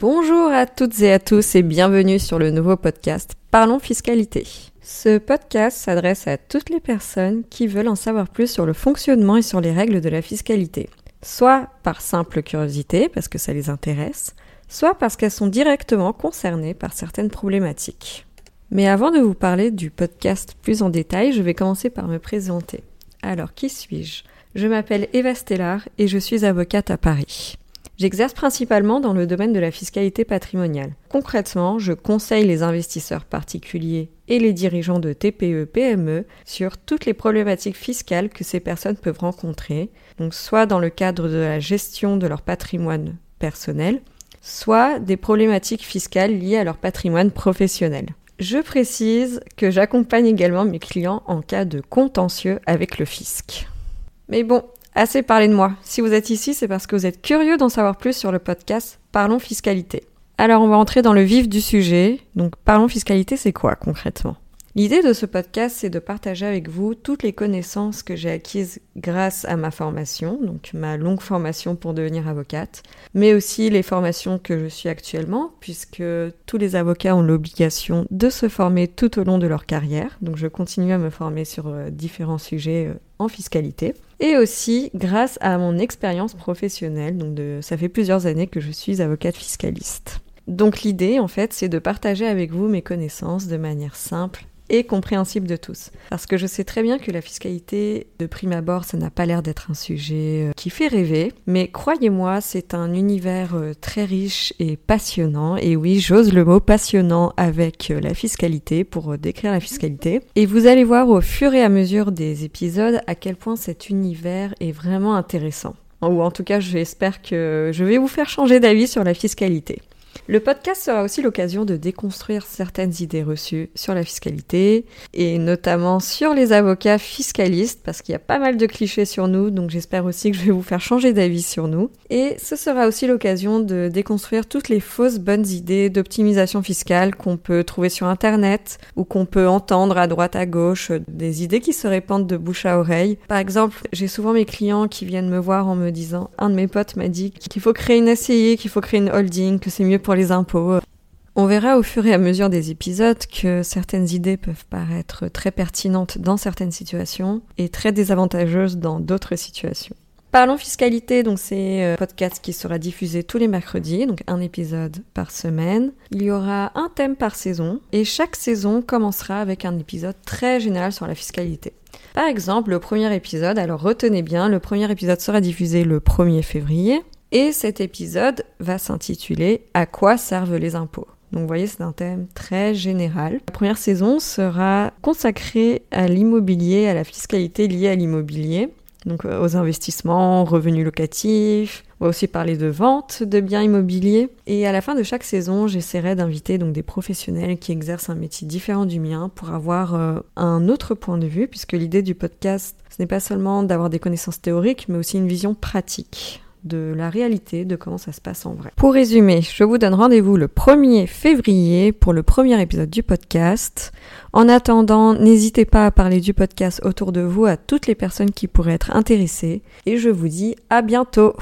Bonjour à toutes et à tous et bienvenue sur le nouveau podcast Parlons fiscalité. Ce podcast s'adresse à toutes les personnes qui veulent en savoir plus sur le fonctionnement et sur les règles de la fiscalité, soit par simple curiosité parce que ça les intéresse, soit parce qu'elles sont directement concernées par certaines problématiques. Mais avant de vous parler du podcast plus en détail, je vais commencer par me présenter. Alors, qui suis-je? Je, m'appelle Eva Stellar et je suis avocate à Paris. J'exerce principalement dans le domaine de la fiscalité patrimoniale. Concrètement, je conseille les investisseurs particuliers et les dirigeants de TPE-PME sur toutes les problématiques fiscales que ces personnes peuvent rencontrer, soit dans le cadre de la gestion de leur patrimoine personnel, soit des problématiques fiscales liées à leur patrimoine professionnel. Je précise que j'accompagne également mes clients en cas de contentieux avec le fisc. Mais bon, assez parlé de moi. Si vous êtes ici, c'est parce que vous êtes curieux d'en savoir plus sur le podcast Parlons fiscalité. Alors on va entrer dans le vif du sujet. Donc Parlons fiscalité, c'est quoi concrètement? L'idée de ce podcast, c'est de partager avec vous toutes les connaissances que j'ai acquises grâce à ma formation, donc ma longue formation pour devenir avocate, mais aussi les formations que je suis actuellement, puisque tous les avocats ont l'obligation de se former tout au long de leur carrière, donc je continue à me former sur euh, différents sujets euh, en fiscalité, et aussi grâce à mon expérience professionnelle, donc ça fait plusieurs années que je suis avocate fiscaliste. Donc l'idée, en fait, c'est de partager avec vous mes connaissances de manière simple et compréhensible de tous. Parce que je sais très bien que la fiscalité, de prime abord, ça n'a pas l'air d'être un sujet euh, qui fait rêver, mais croyez-moi, c'est un univers euh, très riche et passionnant, et oui, j'ose le mot passionnant avec euh, la fiscalité pour décrire la fiscalité. Et vous allez voir au fur et à mesure des épisodes à quel point cet univers est vraiment intéressant. Ou en tout cas, j'espère que je vais vous faire changer d'avis sur la fiscalité. Le podcast sera aussi l'occasion de déconstruire certaines idées reçues sur la fiscalité et notamment sur les avocats fiscalistes parce qu'il y a pas mal de clichés sur nous donc j'espère aussi que je vais vous faire changer d'avis sur nous. Et ce sera aussi l'occasion de déconstruire toutes les fausses bonnes idées d'optimisation fiscale qu'on peut trouver sur internet ou qu'on peut entendre à droite à gauche, des idées qui se répandent de bouche à oreille. Par exemple, j'ai souvent mes clients qui viennent me voir en me disant, un de mes potes m'a dit qu'il faut créer une SCI, qu'il faut créer une holding, que c'est mieux pour les impôts. On verra au fur et à mesure des épisodes que certaines idées peuvent paraître très pertinentes dans certaines situations et très désavantageuses dans d'autres situations. Parlons fiscalité, donc c'est un podcast qui sera diffusé tous les mercredis, donc un épisode par semaine. Il y aura un thème par saison et chaque saison commencera avec un épisode très général sur la fiscalité. Par exemple, le premier épisode, alors retenez bien, le premier épisode sera diffusé le 1er février et cet épisode va s'intituler À quoi servent les impôts? Donc vous voyez, c'est un thème très général. La première saison sera consacrée à l'immobilier, à la fiscalité liée à l'immobilier, donc euh, aux investissements, revenus locatifs. On va aussi parler de vente de biens immobiliers. Et à la fin de chaque saison, j'essaierai d'inviter donc des professionnels qui exercent un métier différent du mien pour avoir euh, un autre point de vue, puisque l'idée du podcast, ce n'est pas seulement d'avoir des connaissances théoriques, mais aussi une vision pratique de la réalité de comment ça se passe en vrai. Pour résumer, je vous donne rendez-vous le 1er février pour le premier épisode du podcast. En attendant, n'hésitez pas à parler du podcast autour de vous à toutes les personnes qui pourraient être intéressées et je vous dis à bientôt.